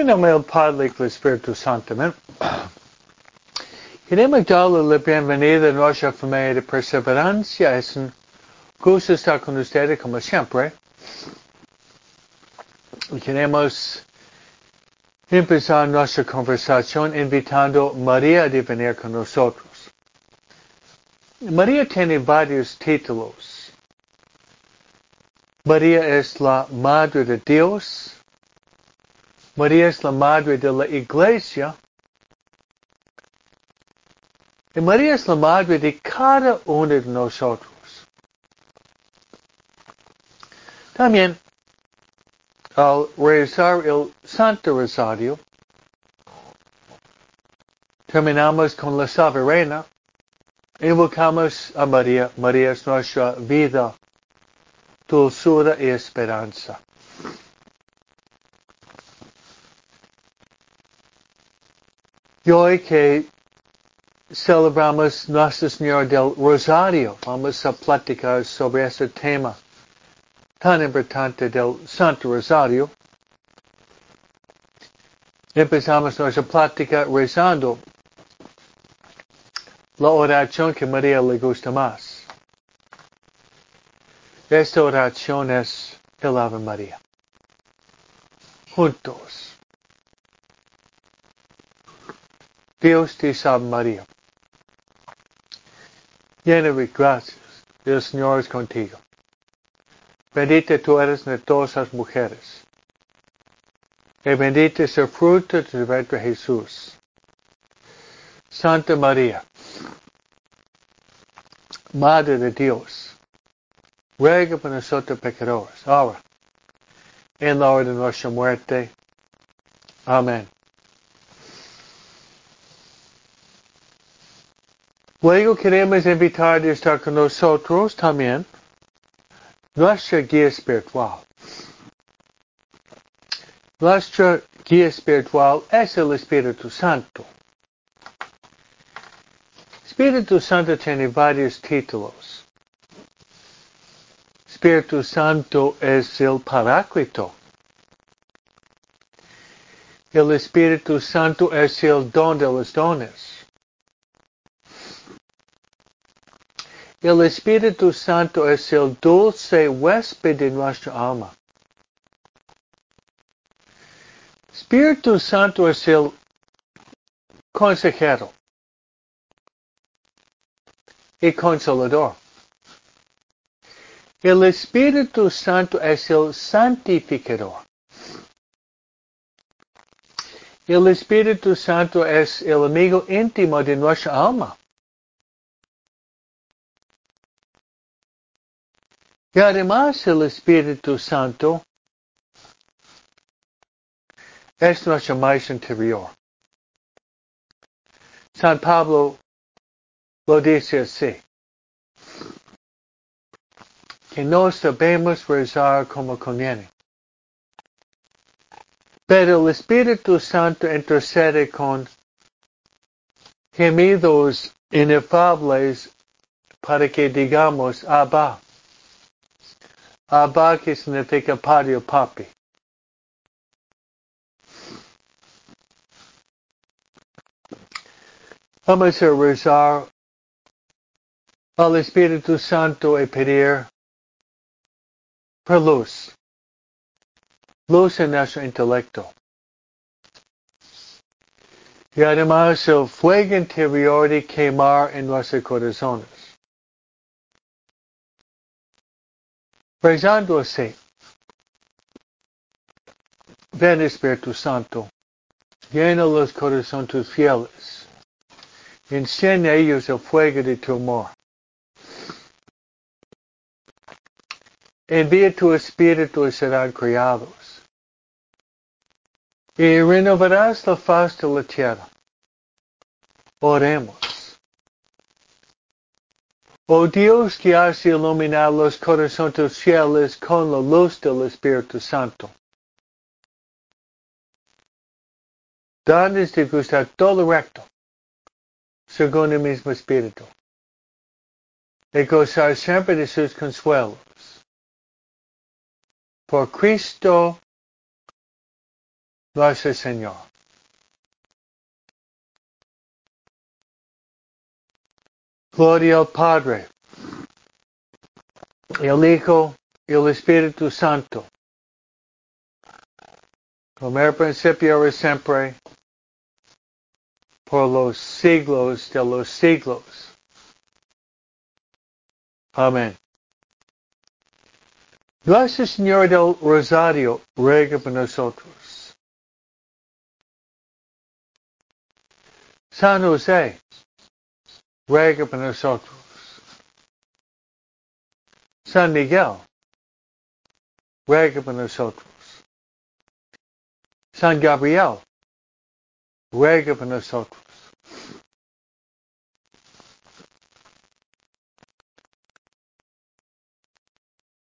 En nombre del Padre y del Espíritu Santo. Queremos darle la bienvenida a nuestra familia de perseverancia. Es un gusto estar con ustedes como siempre. Queremos empezar nuestra conversación invitando a María a venir con nosotros. María tiene varios títulos. María es la Madre de Dios. María es la Madre de la Iglesia. Y María es la Madre de cada uno de nosotros. También, al rezar el Santo Rosario, terminamos con la Soberana. Invocamos a María. María es nuestra vida, dulzura y esperanza. Y hoy que celebramos Nuestra Señora del Rosario, vamos a platicar sobre este tema tan importante del Santo Rosario. Empezamos nuestra plática rezando la oración que María le gusta más. Esta oración es el Ave María. Juntos. Dios te salve María. Llena de gracias, el Señor es contigo. Bendita tú eres de todas las mujeres. Y bendito es el fruto de tu vientre Jesús. Santa María, Madre de Dios, ruega por nosotros pecadores, ahora, en la hora de nuestra muerte. Amén. Luego queremos invitar a estar con nosotros también nuestra guía espiritual. Nuestra guía espiritual es el Espíritu Santo. Espíritu Santo tiene varios títulos. Espíritu Santo es el Paráclito. El Espíritu Santo es el don de los dones. El Espíritu Santo es el dulce huésped de nuestra alma. Espíritu Santo es el consejero y consolador. El Espíritu Santo es el santificador. El Espíritu Santo es el amigo íntimo de nuestra alma. Y además el Espíritu Santo es nuestro maestro interior. San Pablo lo dice así, que no sabemos rezar como conviene. Pero el Espíritu Santo intercede con gemidos inefables para que digamos Abba. Que significa padre o papi. Vamos a rezar al Espíritu Santo y pedir por luz. Luz en nuestro intelecto. Y además el fuego interior de quemar en nuestros corazones. Rezando. Ven Espíritu Santo, llena los corazones tus fieles. Enciende ellos el fuego de tu amor. Envía tu espíritu y serán criados. Y renovarás la faz de la tierra. Oremos. Oh Dios que has iluminado los corazones fieles con la luz del Espíritu Santo. Danos de gustar todo recto, según el mismo Espíritu, y gozar siempre de sus consuelos. Por Cristo nuestro Señor. Gloria al Padre, el Hijo y el Espíritu Santo, como era principio ahora siempre, por los siglos de los siglos. Amén. Nuestro Señor del Rosario ruega por nosotros. San José ruega por nosotros. San Miguel ruega por nosotros. San Gabriel ruega por nosotros.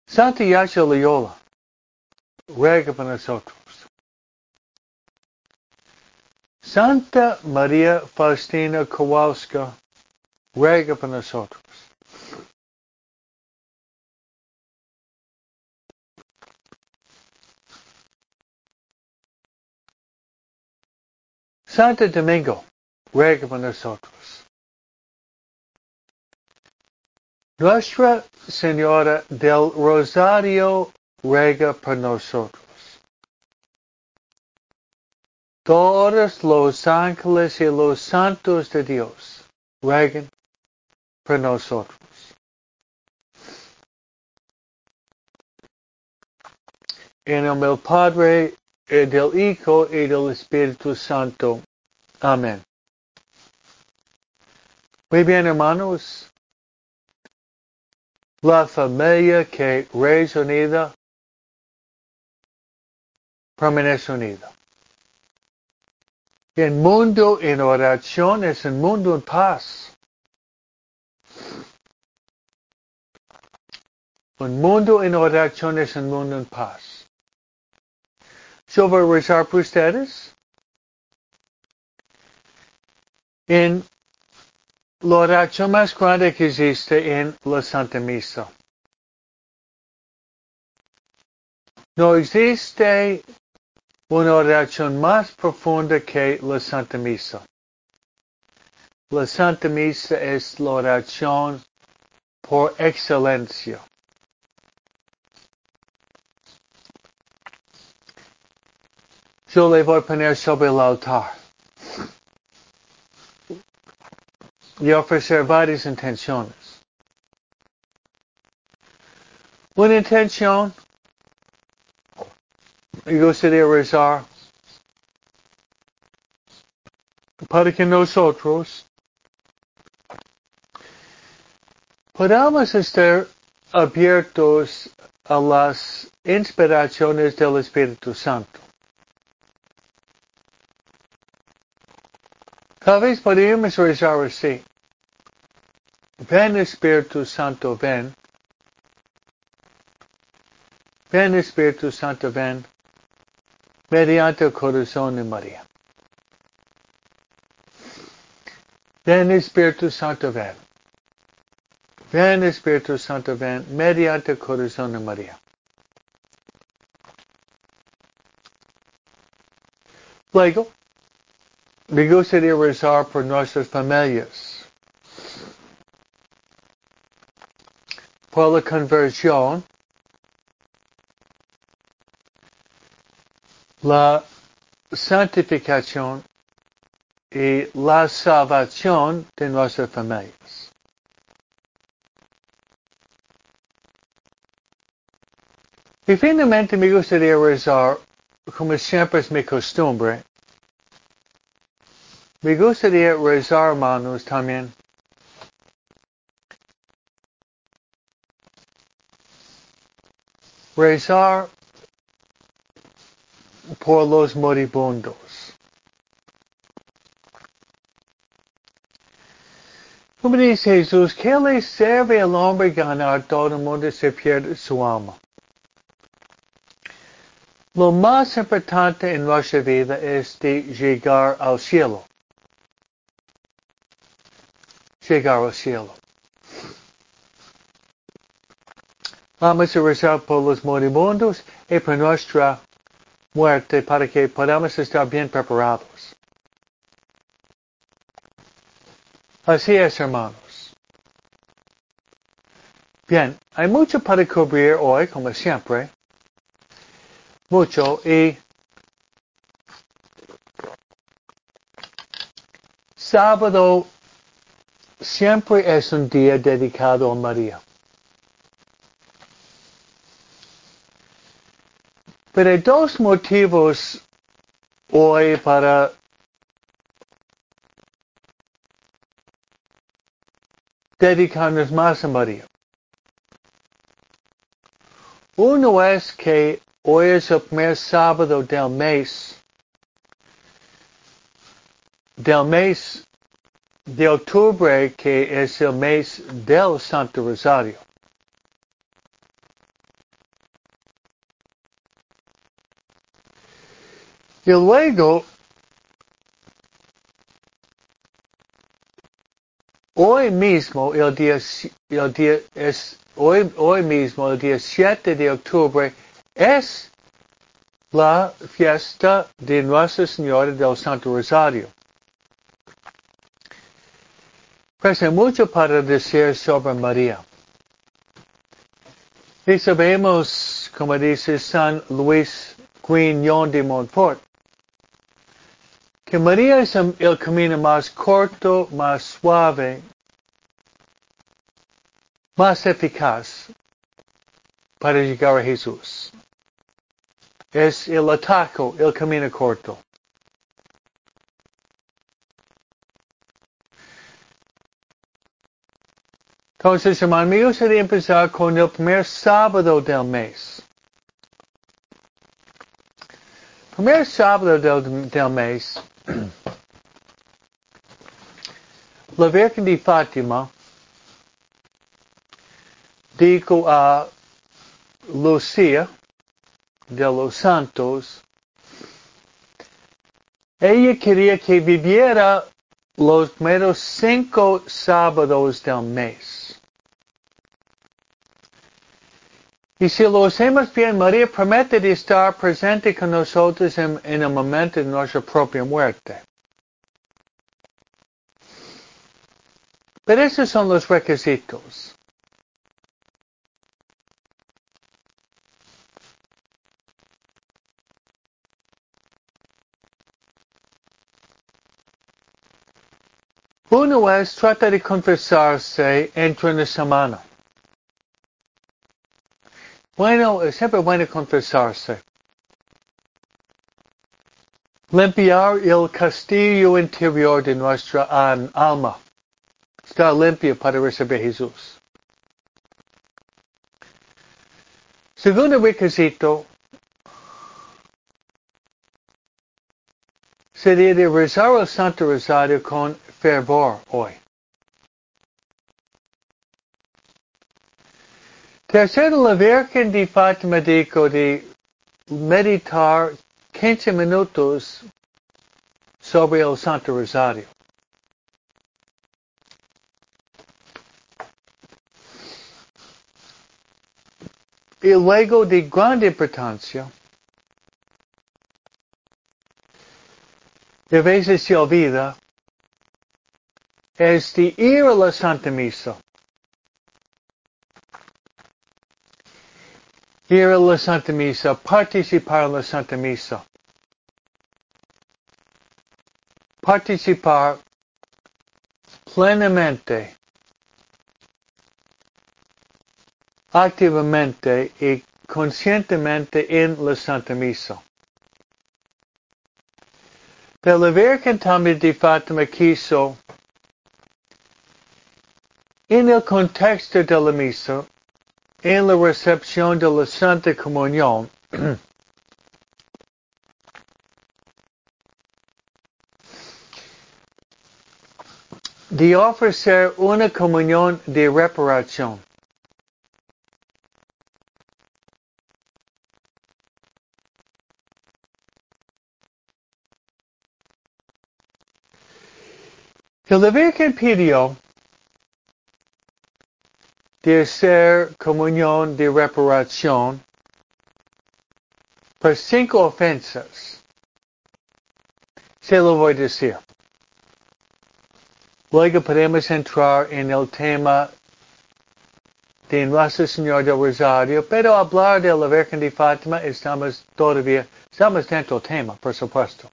Santa Yacha Loyola, ruega por nosotros. Santa María Faustina Kowalska, ruega por nosotros. Santo Domingo, ruega por nosotros. Nuestra Señora del Rosario ruega por nosotros. Todos los ángeles y los santos de Dios ruegan por nosotros. En el Padre, y del Hijo y del Espíritu Santo. Amén. Muy bien, hermanos. La familia que reza unida permanece unida. El mundo en oración es un mundo en paz. Un mundo en oración es un mundo en paz. Yo voy a rezar por ustedes. En la oración más grande que existe en la Santa Misa. No existe una oración más profunda que la Santa Misa. La Santa Misa es la oración por excelencia. Yo le voy a poner sobre el altar. y ofrecer varias intenciones. Una intención, me gustaría rezar para que nosotros podamos estar abiertos a las inspiraciones del Espíritu Santo. Talvez podemos rezar así. Ven Espíritu Santo, ven. Ven Espíritu Santo, ven. Mediante el corazón de María. Ven Espíritu Santo, ven. Ven Espíritu Santo, ven. Mediante el corazón de María. Luego, me gustaría rezar por nuestras familias. Por la conversión, la santificación y la salvación de nuestras familias. Y finalmente me gustaría rezar, como siempre es mi costumbre, me gustaría rezar, hermanos, también. Rezar por los moribundos. Como dice Jesús, ¿qué le sirve al hombre ganar todo el mundo si pierde su alma? Lo más importante en nuestra vida es de llegar al cielo llegar al cielo. Vamos rezar por los moribundos y por nuestra muerte para que podamos estar bien preparados. Así es, hermanos. Bien, hay mucho para cubrir hoy, como siempre. Mucho y sábado siempre es un día dedicado a María. Pero hay dos motivos hoy para dedicarnos más a María. Uno es que hoy es el primer sábado del mes, del mes de octubre, que es el mes del Santo Rosario. Y luego, hoy mismo, el día, el día es, hoy, hoy mismo, el día 7 de octubre, es la fiesta de Nuestra Señora del Santo Rosario. Pues hay mucho para decir sobre María. Y sabemos, como dice San Luis Grignon de Montfort, que María es el camino más corto, más suave, más eficaz para llegar a Jesús. Es el ataco, el camino corto. Entonces, hermano mío, sería empezar con el primer sábado del mes. Primer sábado del, del mes La Virgen de Fátima dijo a Lucía de los Santos, ella quería que viviera los primeros cinco sábados del mes. Y si lo hacemos bien, María promete de estar presente con nosotros en, el momento de nuestra propia muerte. Pero esos son los requisitos. Uno es trata de confesarse entre una semana. Bueno, es siempre bueno confesarse. Limpiar el castillo interior de nuestra alma. Está limpio para recibir Jesús. Segundo requisito sería de rezar el Santo Rosario con fervor hoy. Tercero, la Virgen de Fátima dijo de meditar 15 minutos sobre el Santo Rosario. y luego de gran importancia, de veces se olvida, es de ir a la Santa Misa. Ir a la Santa Misa, participar en la Santa Misa. Participar plenamente activamente y conscientemente en la Santa Misa. Pero la Virgen también de Fátima quiso, en el contexto de la misa, en la recepción de la Santa Comunión, de ofrecer una comunión de reparación. Que la Virgen pidió de hacer comunión de reparación por cinco ofensas. Se lo voy a decir. Luego podemos entrar en el tema de Nuestro Señor del Rosario, pero hablar de la Virgen de Fátima estamos todavía, estamos dentro del tema, por supuesto.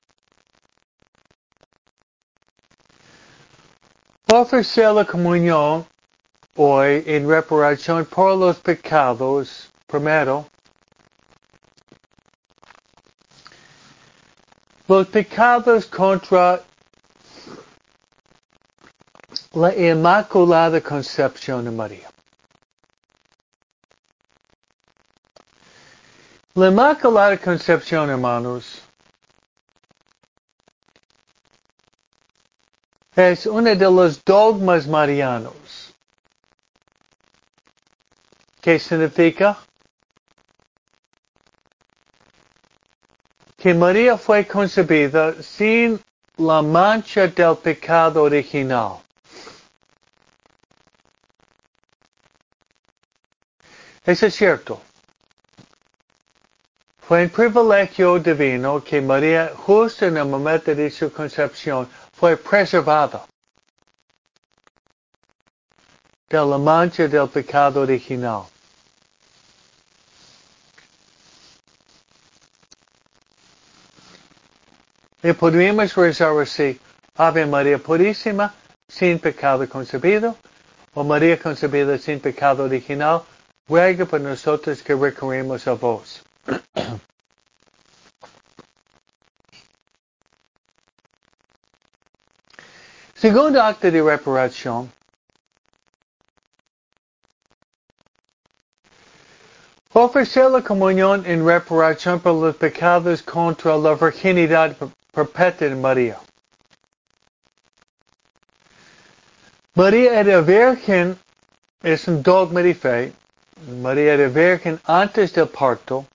Ofrecer la comunión hoy en reparación por los pecados, primero, los pecados contra la Inmaculada Concepción de María. La Inmaculada Concepción, hermanos, es uno de los dogmas marianos. ¿Qué significa? Que María fue concebida sin la mancha del pecado original. Eso es cierto. Fue un privilegio divino que María, justo en el momento de su concepción, fue preservada de la mancha del pecado original. Y podríamos rezar así, Ave María Purísima, sin pecado concebido, o María concebida sin pecado original, ruega por nosotros que recurrimos a vos. Segundo acto de reparación. Ofrecer la comunión en reparación por los pecados contra la virginidad perpetua de María. María era virgen, es un dogma de fe. María era virgen antes del parto.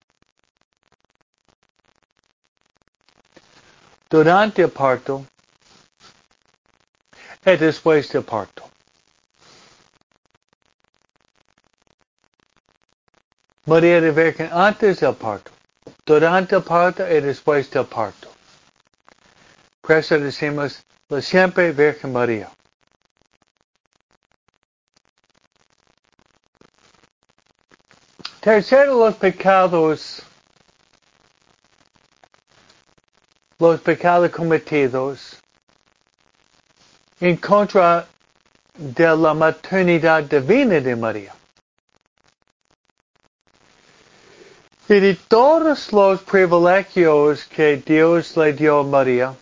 Durante el parto y después del parto. María era virgen antes del parto, durante el parto y después del parto. Por eso decimos la siempre Virgen María. Tercero, los pecados, los pecados cometidos en contra de la maternidad divina de María. Y de todos los privilegios que Dios le dio a María,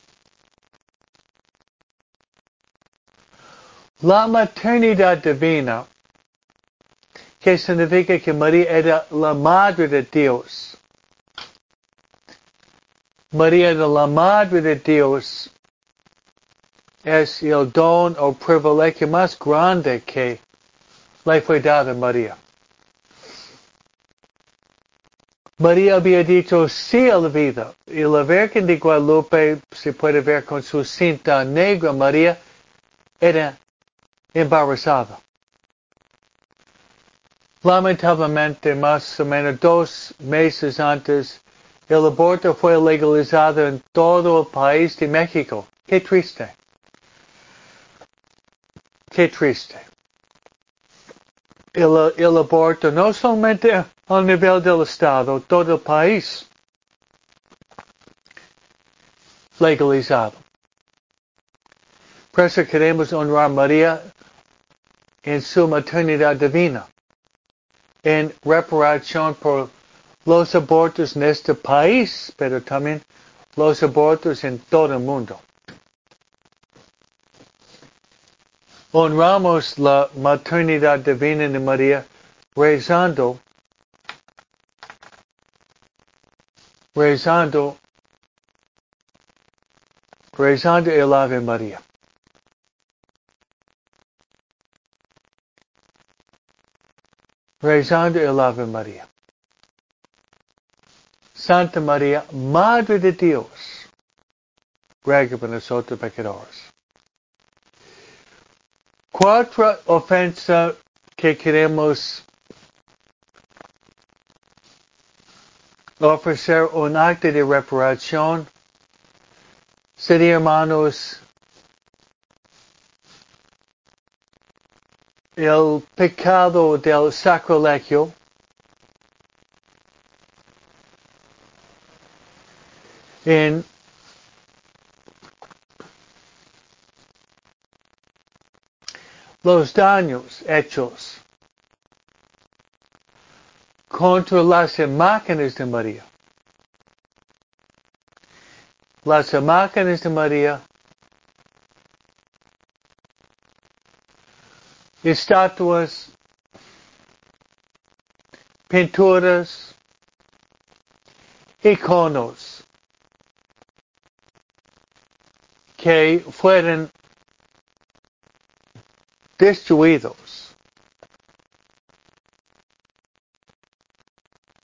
la maternidad divina, que significa que María era la madre de Dios. María era la madre de Dios es el don o privilegio más grande que le fue dado a María. María había dicho sí a la vida y la Virgen de Guadalupe se puede ver con su cinta negra. María era embarazada. Lamentablemente, más o menos dos meses antes, el aborto fue legalizado en todo el país de México. Qué triste. Qué triste. El, aborto no solamente a nivel del Estado, todo el país legalizado. Por eso queremos honrar a María en su maternidad divina, en reparación por los abortos en este país, pero también los abortos en todo el mundo. honramos la maternidad divina de María rezando, rezando, rezando el Ave María. Rezando el Ave María. Santa María, Madre de Dios, ruega por nosotros pecadores. Cuatro ofensas que queremos ofrecer un acto de reparación. Sería, hermanos, el pecado del sacrilegio. En los daños hechos contra las imágenes de María. Las imágenes de María estatuas, pinturas, iconos que fueron destruidos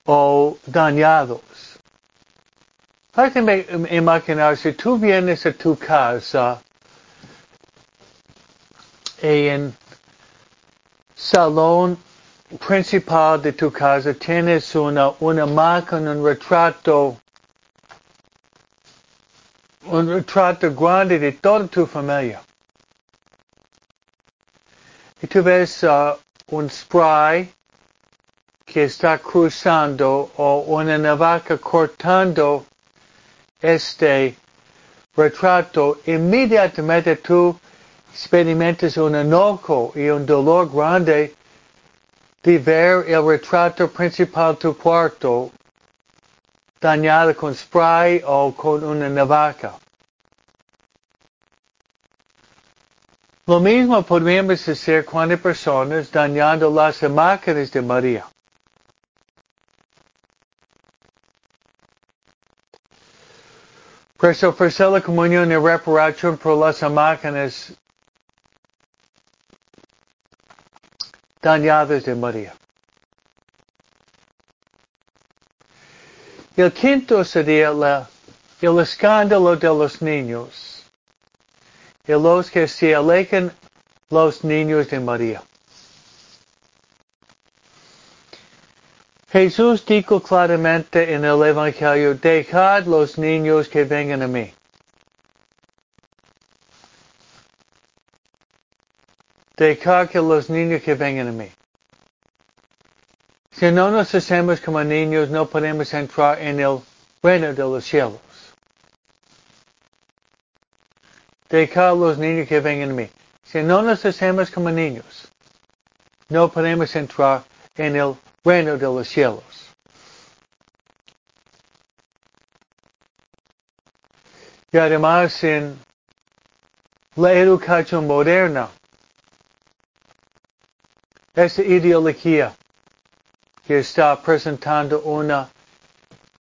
o dañados. Hay que imaginar si tú vienes a tu casa en salón principal de tu casa tienes una, una máquina, un retrato, un retrato grande de toda tu familia. Y tú ves uh, un spray que está cruzando o una navaja cortando este retrato, inmediatamente tú experimentas un enojo y un dolor grande de ver el retrato principal de tu cuarto dañado con spray o con una navaja. Lo mismo podríamos hacer cuando personas dañando las imágenes de María. Por eso ofrecer la comunión y reparación por las imágenes dañadas de María. El quinto sería el escándalo de los niños y los que se alejan los niños de María. Jesús dijo claramente en el Evangelio, dejad los niños que vengan a mí. Dejad que los niños que vengan a mí. Si no nos hacemos como niños, no podemos entrar en el reino de los cielos. Dejar los niños que vengan a mí. Si no nos hacemos como niños, no podemos entrar en el reino de los cielos. Y además en la educación moderna, esa ideología que está presentando una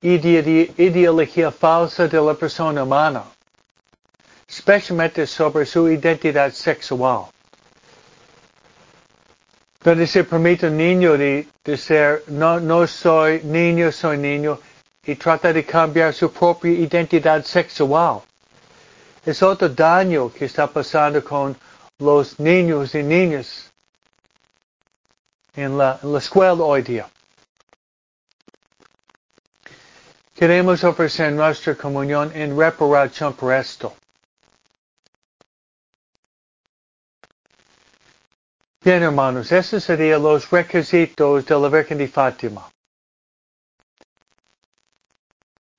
ideología falsa de la persona humana especialmente sobre su identidad sexual. Donde se permite un niño de, ser, no, no soy niño, soy niño, y trata de cambiar su propia identidad sexual. Es otro daño que está pasando con los niños y niñas en la, en la escuela hoy día. Queremos ofrecer nuestra comunión en reparación por esto. Bien, hermanos, esos serían los requisitos de la Virgen de Fátima.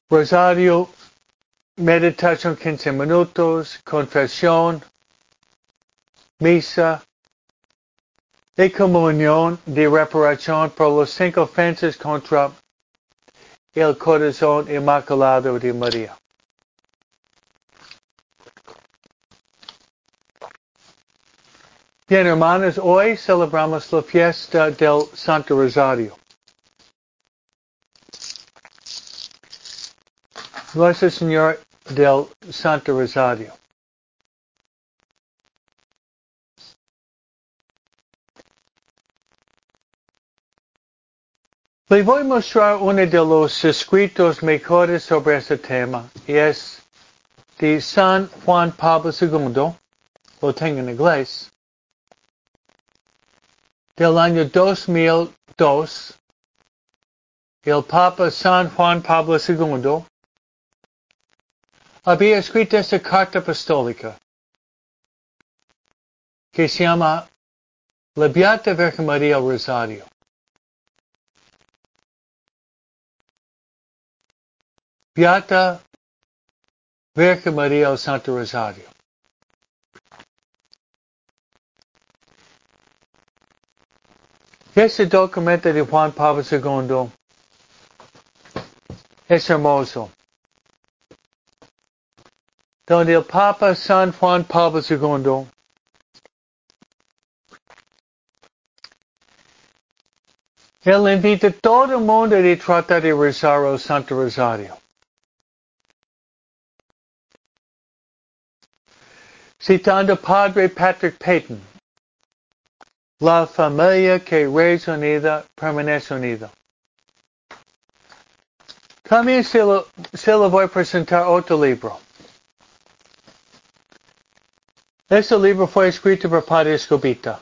Rosario, meditación 15 minutos, confesión, misa y comunión de reparación por los cinco ofensas contra el corazón inmaculado de María. Bien, hermanos, hoy celebramos la fiesta del Santo Rosario. Nuestro Señor del Santo Rosario. Le voy a mostrar uno de los escritos mejores sobre este tema es de San Juan Pablo II. Lo tengo en inglés del año 2002 el Papa San Juan Pablo II había escrito esta carta apostólica que se llama La Beata Virgen María Rosario. Beata Virgen María el Santo Rosario. Este documento de Juan Pablo II es hermoso. Donde el Papa San Juan Pablo II Él invita todo el mundo a tratar de rezar el Santo Rosario. Citando Padre Patrick Peyton, la familia que reza unida permanece unida. También se lo voy a presentar otro libro. Este libro fue escrito por Padre Escobita,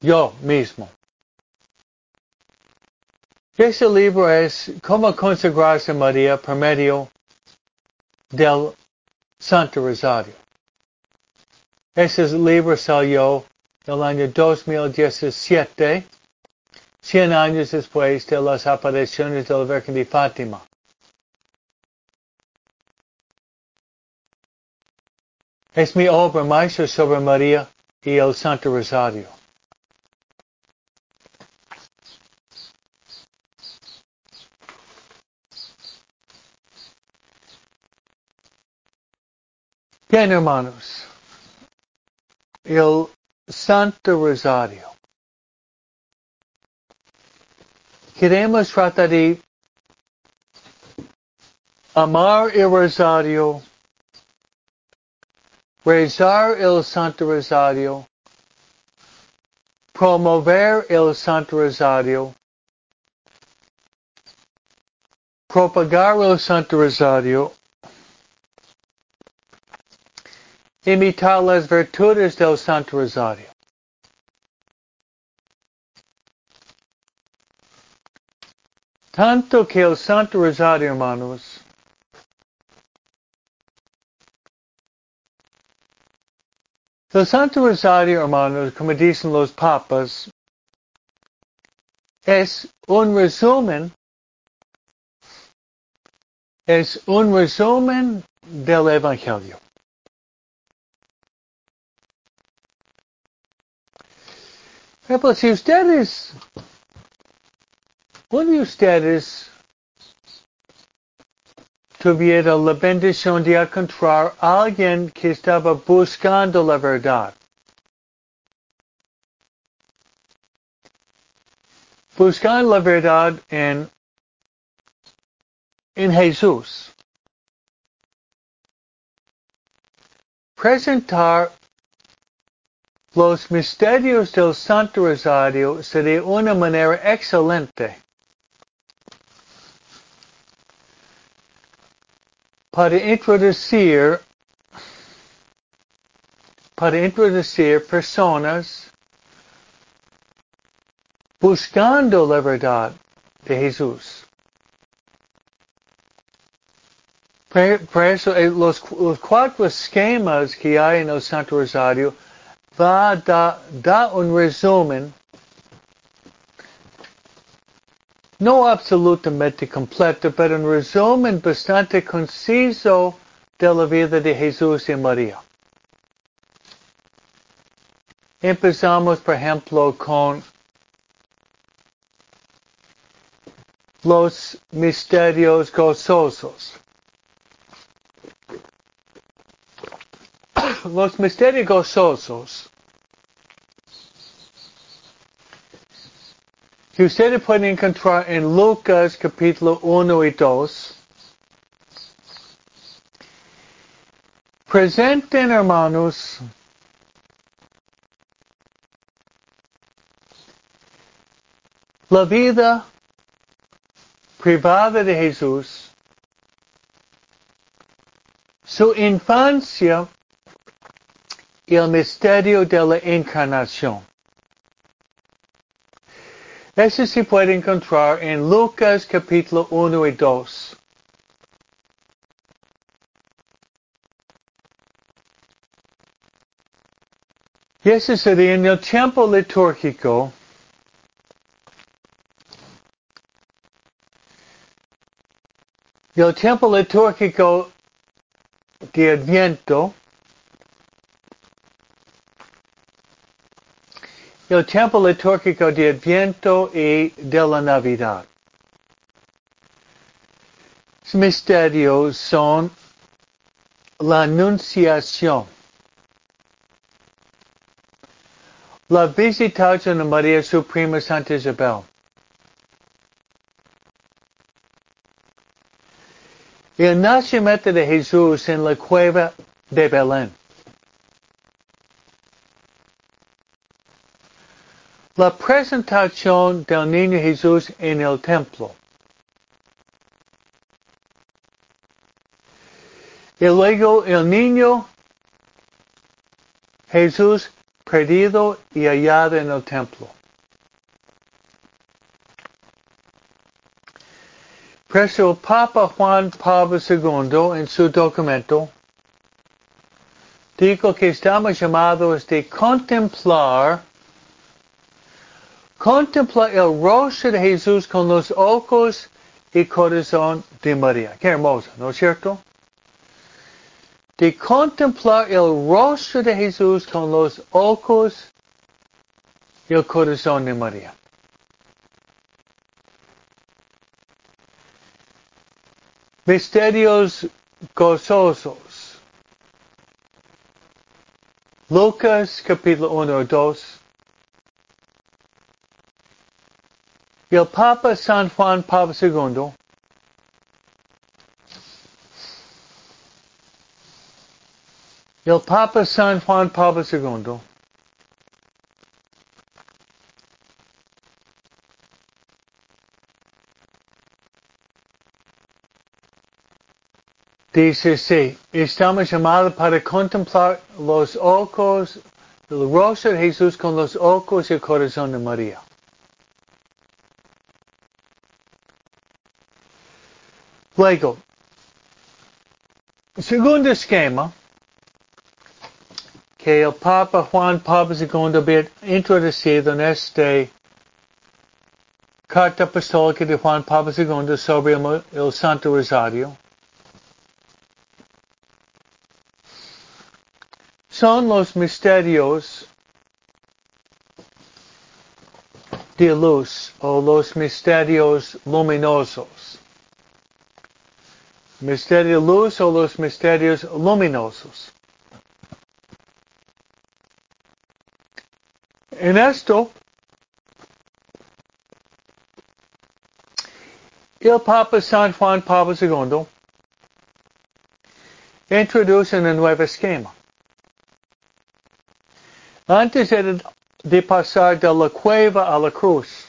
yo mismo. Este libro es Cómo consagrarse a María por medio del Santo Rosario. Ese libro salió el año 2017, 100 años después de las apariciones de la Virgen de Fátima. Es mi obra maestra sobre María y el Santo Rosario. Bien, hermanos, el Santo Rosario. Queremos tratar de amar el Rosario, rezar el Santo Rosario, promover el Santo Rosario, propagar el Santo Rosario, imitar las virtudes del Santo Rosario. Tanto que el Santo Rosario, hermanos, el Santo Rosario, hermanos, como dicen los papas, es un resumen, es un resumen del Evangelio. Eh, Pero si ustedes, uno de ustedes tuviera la bendición de encontrar alguien que estaba buscando la verdad, buscando la verdad en, en Jesús, presentar los misterios del Santo Rosario sería una manera excelente para introducir para introducir personas buscando la verdad de Jesús. Por, eso eh, los, los cuatro esquemas que hay en el Santo Rosario va a dar un resumen no absolutamente completo, pero un resumen bastante conciso de la vida de Jesús y María. Empezamos, por ejemplo, con los misterios gozosos. Los misterios gozosos que ustedes pueden encontrar en Lucas capítulo 1 y 2. Presenten, hermanos, la vida privada de Jesús, su infancia y el misterio de la encarnación. Ese se puede encontrar en Lucas capítulo 1 y 2. Y ese sería en el tiempo litúrgico. El tiempo litúrgico de Adviento. El tiempo litúrgico de Adviento y de la Navidad. Los misterios son la Anunciación. La visitación de María su prima Santa Isabel. El nacimiento de Jesús en la cueva de Belén. La presentación del niño Jesús en el templo. Y luego el niño Jesús perdido y hallado en el templo. Preso el Papa Juan Pablo II en su documento dijo que estamos llamados de contemplar contemplar el rostro de Jesús con los ojos y corazón de María. Qué hermoso, ¿no es cierto? de contemplar el rostro de Jesús con los ojos y el corazón de María. Misterios gozosos. Lucas capítulo 1 2. El Papa San Juan Pablo II El Papa San Juan Pablo II dice sí, estamos llamados para contemplar los ojos, el rostro de Jesús con los ojos y el corazón de María. Luego, segundo esquema, que el Papa Juan Pablo II había introducido en esta carta apostólica de Juan Pablo II sobre el, el Santo Rosario. Son los misterios de luz o los misterios luminosos. Misterio luz o los misterios luminosos. En esto, el Papa San Juan Pablo II introduce un nuevo esquema. Antes de pasar de la cueva a la cruz.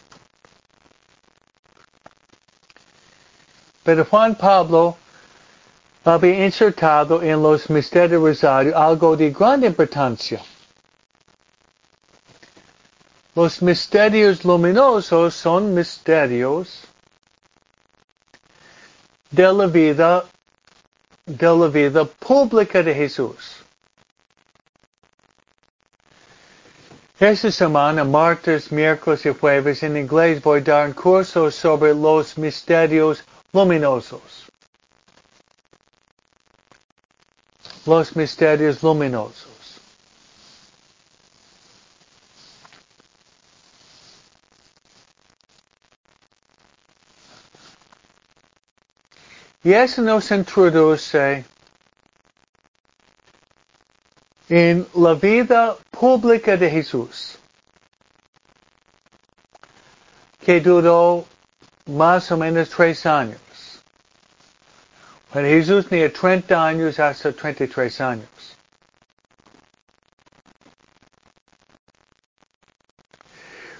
Pero Juan Pablo había insertado en los misterios rosario algo de gran importancia. Los misterios luminosos son misterios de la vida, de la vida pública de Jesús. Esta semana, martes, miércoles y jueves, en inglés voy a dar un curso sobre los misterios luminosos. Los misterios luminosos. Y eso nos introduce en la vida pública de Jesús, que duró más o menos tres años. Cuando Jesús tenía 30 años hasta 33 años.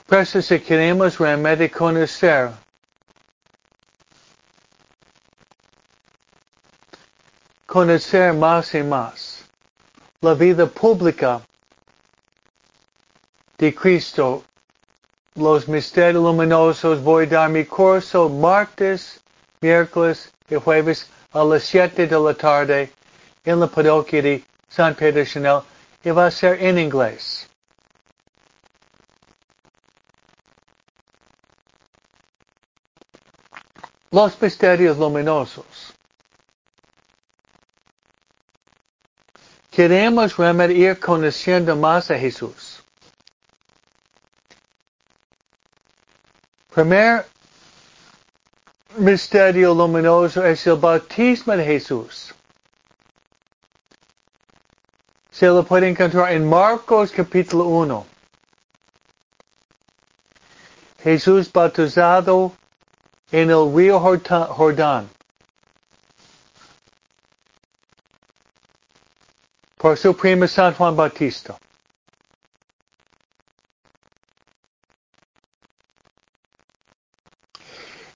Por eso si queremos realmente conocer conocer más y más la vida pública de Cristo. Los misterios luminosos voy a dar mi curso martes, miércoles y jueves a las 7 de la tarde en la parroquia de San Pedro Chanel y va a ser en inglés. Los misterios luminosos. Queremos realmente ir conociendo más a Jesús. Primer misterio luminoso es el bautismo de Jesús. Se lo puede encontrar en Marcos capítulo 1. Jesús bautizado en el río Jordán. Por su primo San Juan Bautista.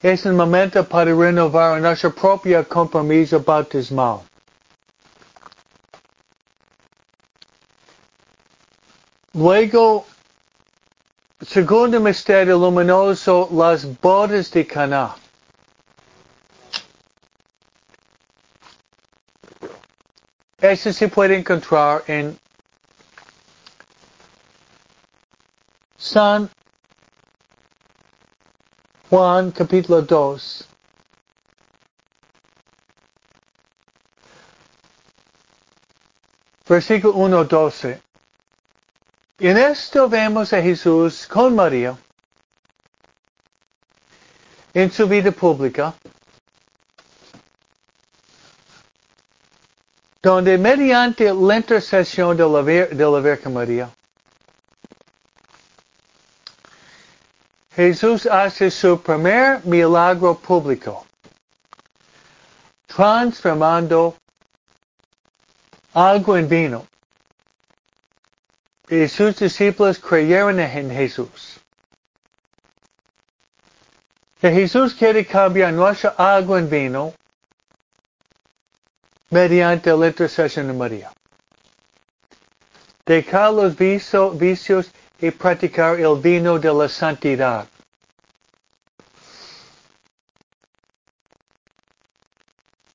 Es el momento para renovar nuestro propio compromiso bautismal. Luego, segundo misterio luminoso, las bodas de Cana. Eso se puede encontrar en San Juan capítulo 2. Versículo 1, 12. En esto vemos a Jesús con María en su vida pública, donde mediante la intercesión de la, de la Virgen María, Jesús hace su primer milagro público, transformando agua en vino. Y sus discípulos creyeron en Jesús. Que Jesús quiere cambiar nuestra agua en vino mediante la intercesión de María. Dejar los vicios y practicar el vino de la santidad.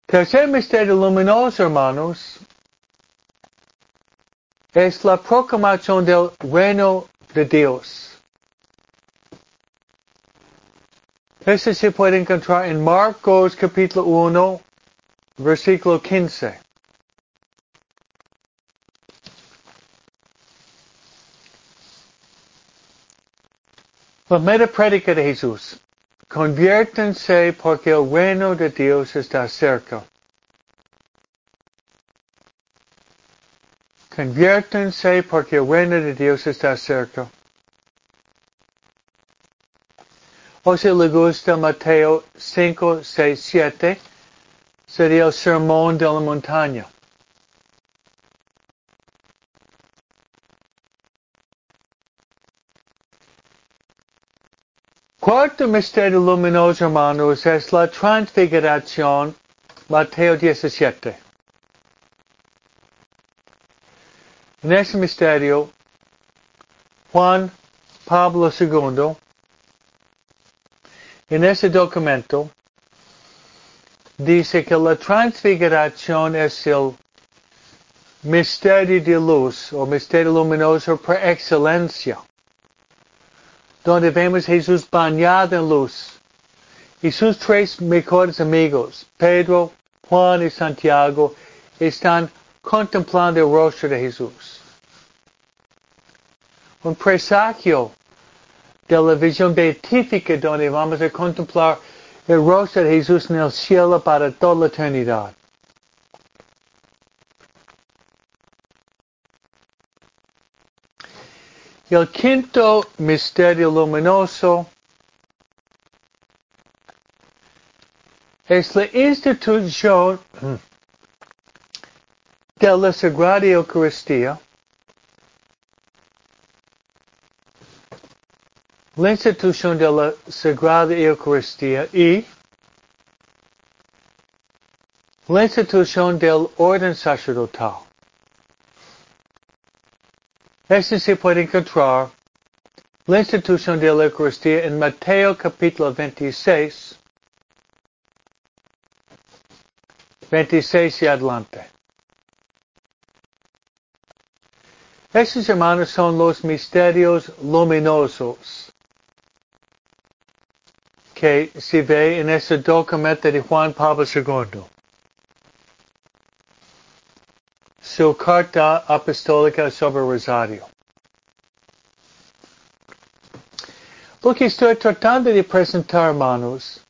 Tercer misterio luminoso, hermanos, es la proclamación del reino de Dios. Eso se puede encontrar en Marcos capítulo 1, versículo 15. La mera prédica de Jesús. Conviértense porque el reino de Dios está cerca. Conviértense porque el reino de Dios está cerca. O si le gusta Mateo 5, 6, 7, sería el sermón de la montaña. Cuarto misterio luminoso, hermanos, es la transfiguración, Mateo 17. En ese misterio, Juan Pablo II, en ese documento, dice que la transfiguración es el misterio de luz o misterio luminoso por excelencia, donde vemos a Jesús bañado en luz y sus tres mejores amigos, Pedro, Juan y Santiago, están contemplando el rostro de Jesús. Un presagio de la visión beatífica donde vamos a contemplar el rostro de Jesús en el cielo para toda la eternidad. El quinto misterio luminoso es la institución de la Sagrada Eucaristía, la institución de la Sagrada Eucaristía y la institución del orden sacerdotal. Este se puede encontrar la institución de la Eucaristía en Mateo capítulo 26, 26 y adelante. Estos hermanos son los misterios luminosos que se ve en este documento de Juan Pablo II. Su carta apostólica sobre Rosario. Lo que estoy tratando de presentar, hermanos,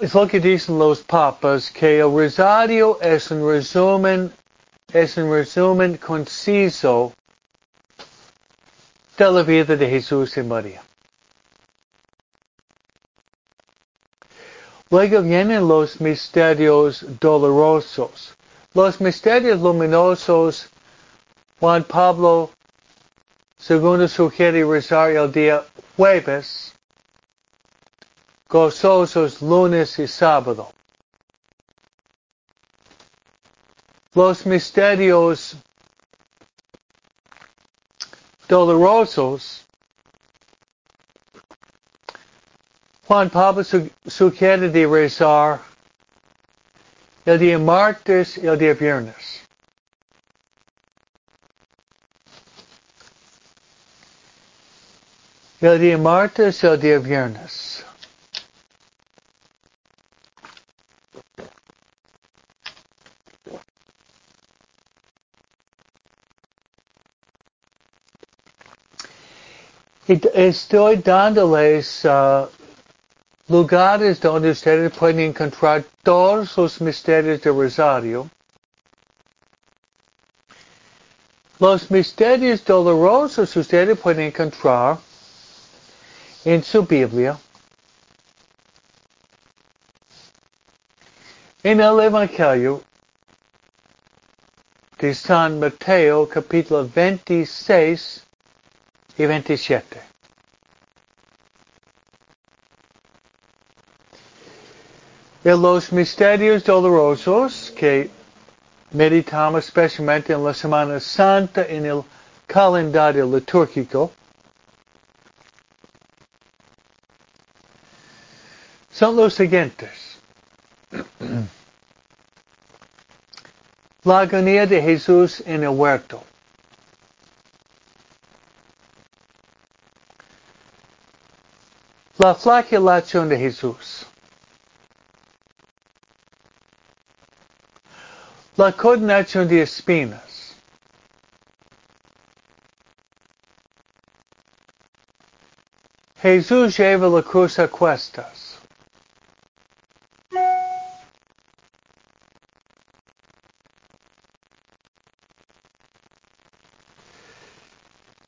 es lo que dicen los papas, que el Rosario es un resumen es un resumen conciso de la vida de Jesús y María. Vienen los misterios dolorosos. Los misterios luminosos, Juan Pablo II sugiere rezar el día jueves, gozosos lunes y sábado. los misterios dolorosos, Juan Pablo sugiere de rezar el día martes y el día viernes. El día martes y el día viernes. Estoy dándoles uh, lugares donde ustedes pueden encontrar todos los misterios de Rosario. Los misterios dolorosos ustedes pueden encontrar en su Biblia. En el Evangelio de San Mateo capítulo 26 y 27. En los misterios dolorosos que meditamos especialmente en la Semana Santa en el calendario litúrgico, son los siguientes. La agonía de Jesús en el huerto. La flagelación de Jesús. La coronación de espinas. Jesús lleva la cruz a cuestas.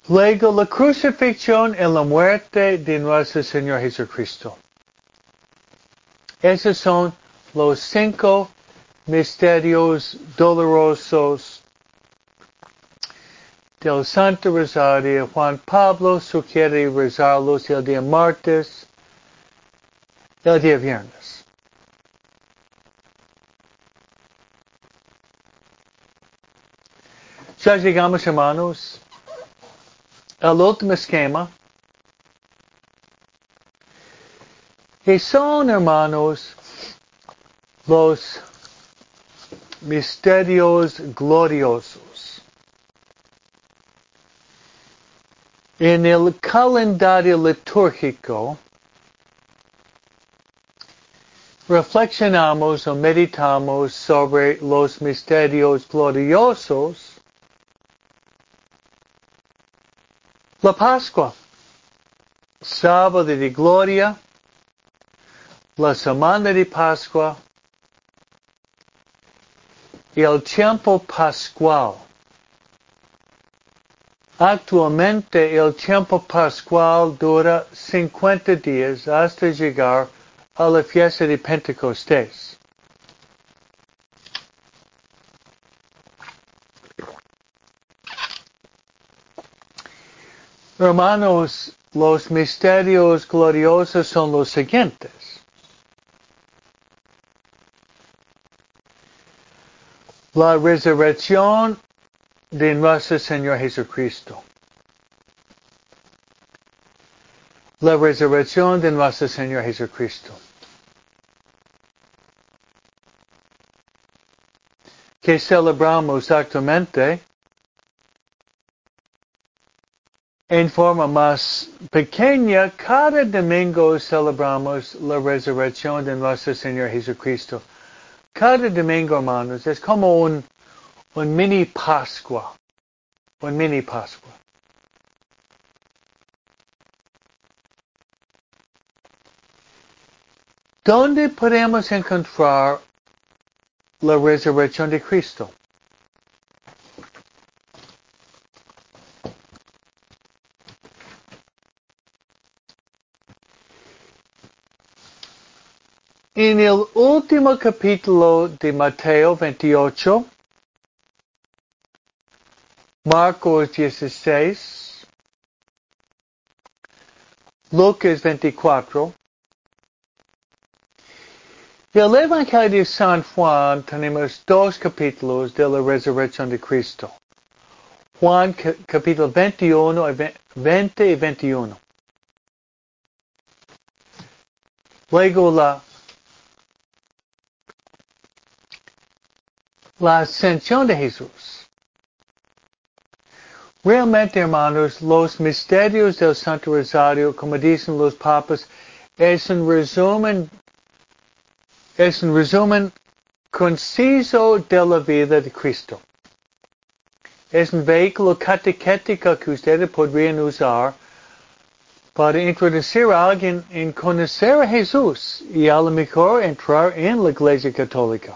La crucifixión y la muerte de nuestro Señor Jesucristo. Esos son los cinco misterios dolorosos del Santo Rosario. Juan Pablo sugiere rezarlos el día martes, el día viernes. Ya llegamos, hermanos, al último esquema. Y son, hermanos, los misterios gloriosos. En el calendario litúrgico, reflexionamos o meditamos sobre los misterios gloriosos La Pascua, sábado de gloria, la semana de Pascua el tiempo pascual. Actualmente el tiempo pascual dura 50 días hasta llegar a la fiesta de Pentecostés. Hermanos, los misterios gloriosos son los siguientes. La resurrección de nuestro Señor Jesucristo. La resurrección de nuestro Señor Jesucristo. Que celebramos actualmente en forma más pequeña, cada domingo celebramos la resurrección de nuestro Señor Jesucristo. Cada domingo, hermanos, es como un, un mini Pascua. Un mini Pascua. ¿Dónde podemos encontrar la resurrección de Cristo? Último capítulo de Mateo 28, Marcos 16, Lucas 24, y el Evangelio de San Juan tenemos dos capítulos de la resurrección de Cristo. Juan capítulo 21 20 y 21. Luego la la ascensión de Jesús. Realmente, hermanos, los misterios del Santo Rosario, como dicen los papas, es un resumen, es un resumen conciso de la vida de Cristo. Es un vehículo catequético que ustedes podrían usar para introducir a alguien en conocer a Jesús y a lo mejor entrar en la Iglesia Católica.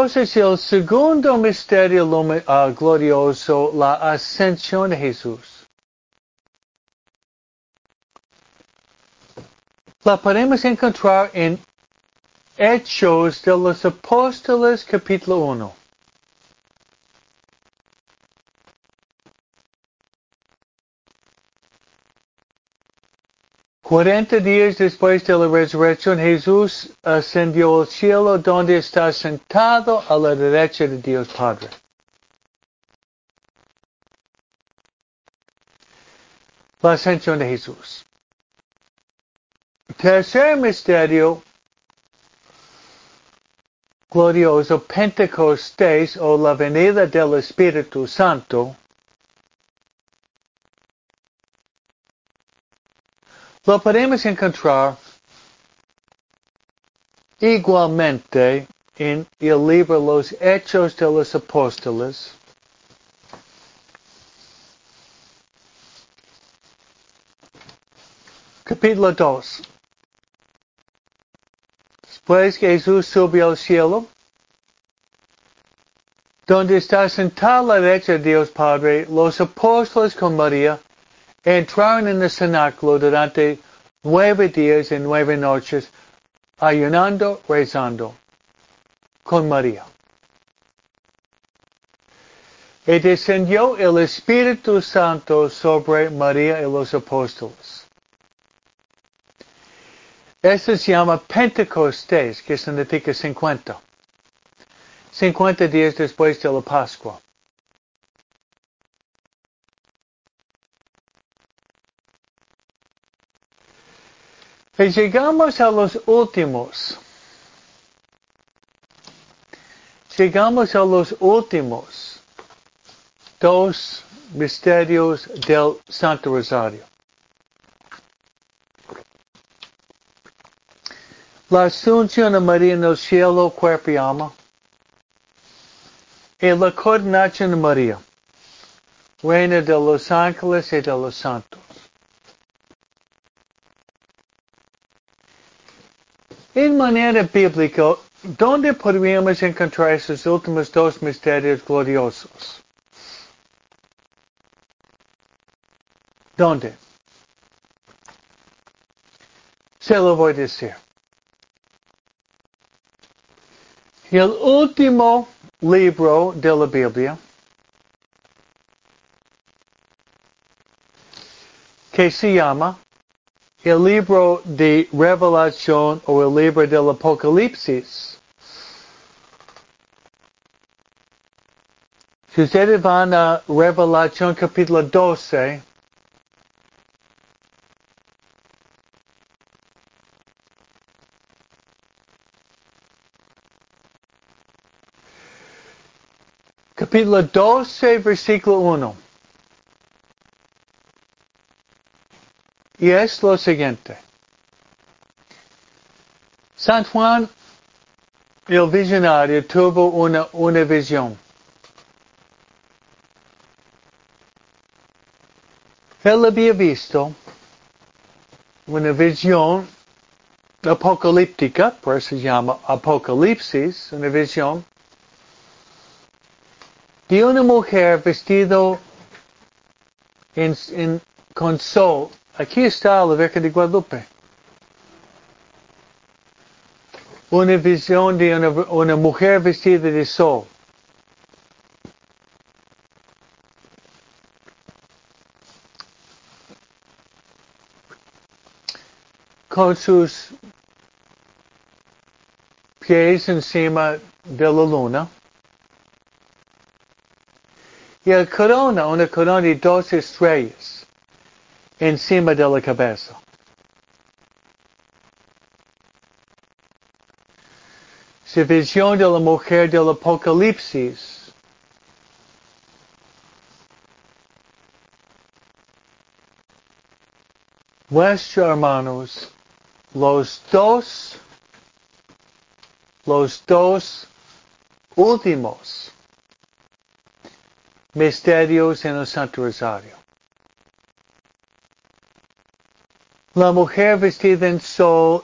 Entonces el segundo misterio uh, glorioso, la ascensión de Jesús. La podemos encontrar en Hechos de los Apóstoles capítulo 1. 40 días después de la resurrección, Jesús ascendió al cielo donde está sentado a la derecha de Dios Padre. La ascensión de Jesús. Tercer misterio glorioso, Pentecostés o la venida del Espíritu Santo. Lo podemos encontrar igualmente en el libro Los Hechos de los Apóstoles. Capítulo 2. Después Jesús subió al cielo, donde está sentado la derecha de Dios Padre, los apóstoles con María entraron en el cenáculo durante nueve días y nueve noches, ayunando, rezando con María. Y descendió el Espíritu Santo sobre María y los apóstoles. Esto se llama Pentecostés, que significa 50. 50 días después de la Pascua. Y llegamos a los últimos. Llegamos a los últimos dos misterios del Santo Rosario. La asunción de María en el cielo, cuerpo y alma. Y la coordinación de María, reina de los ángeles y de los santos. En manera bíblica, ¿dónde podríamos encontrar esos últimos dos misterios gloriosos? ¿Dónde? Se lo voy a decir. El último libro de la Biblia que se llama el libro de revelación o el libro del apocalipsis. Si ustedes van a Revelación capítulo 12, capítulo 12, versículo 1. Y es lo siguiente. San Juan, el visionario, tuvo una, una visión. Él había visto una visión apocalíptica, por eso se llama Apocalipsis, una visión de una mujer vestido en, en, con sol. Aquí está la Virgen de Guadalupe. Una visión de una, una mujer vestida de sol. con sus pies encima de la luna. Y el corona, una corona de dos estrellas encima de la cabeza. Su visión de la mujer del Apocalipsis muestra, hermanos, los dos, los dos últimos misterios en el Santo Rosario. La mujer vestida en sol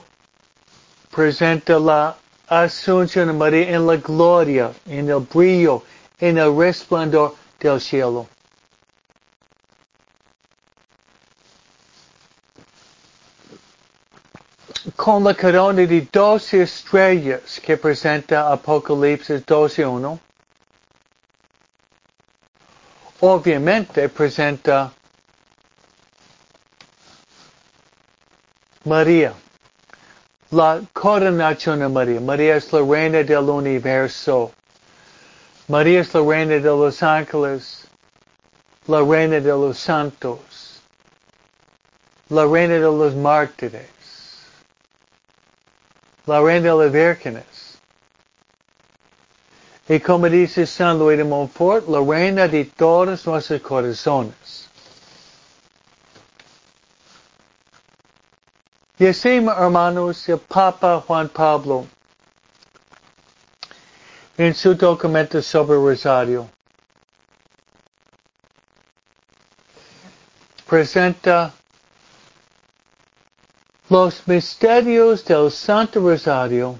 presenta la Asunción de María en la gloria, en el brillo, en el resplandor del cielo. con la corona de 12 estrellas que presenta Apocalipsis 12.1, obviamente presenta María, la coronación de María. María es la reina del universo. María es la reina de los ángeles, la reina de los santos, la reina de los mártires la reina de las vírgenes. Y como dice San Luis de Montfort, la reina de todos nuestros corazones. Así, hermanos, el Papa Juan Pablo, en su documento sobre Rosario, presenta los misterios del Santo Rosario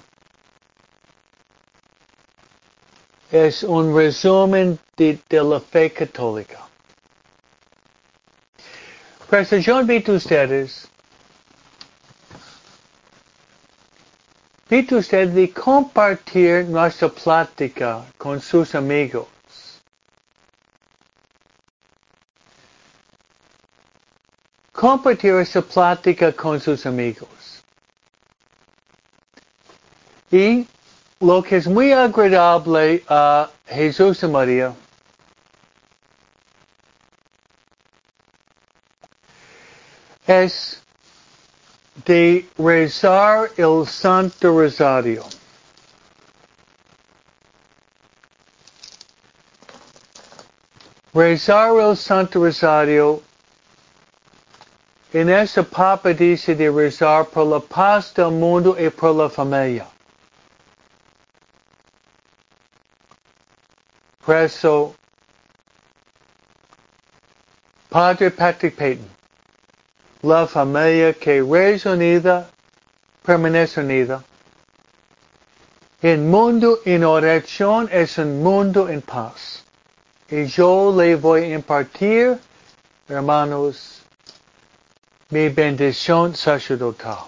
es un resumen de, la fe católica. Pues yo a ustedes, invito a ustedes de compartir nuestra plática con sus amigos. compartir esa plática con sus amigos. Y lo que es muy agradable a Jesús y María es de rezar el Santo Rosario. Rezar el Santo Rosario En esta Papa dice de rezar por la paz del mundo y por la familia. Por eso, Padre Patrick Payton, la familia que reza unida, permanece unida. El mundo en oración es un mundo en paz. Y yo le voy a impartir, hermanos, mi bendición sacerdotal.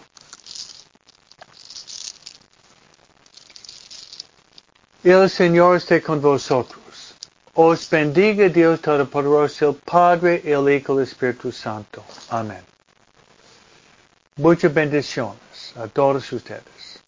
El Señor esté con vosotros. Os bendiga Dios Todopoderoso, el Padre, el Hijo y el Espíritu Santo. Amén. Muchas bendiciones a todos ustedes.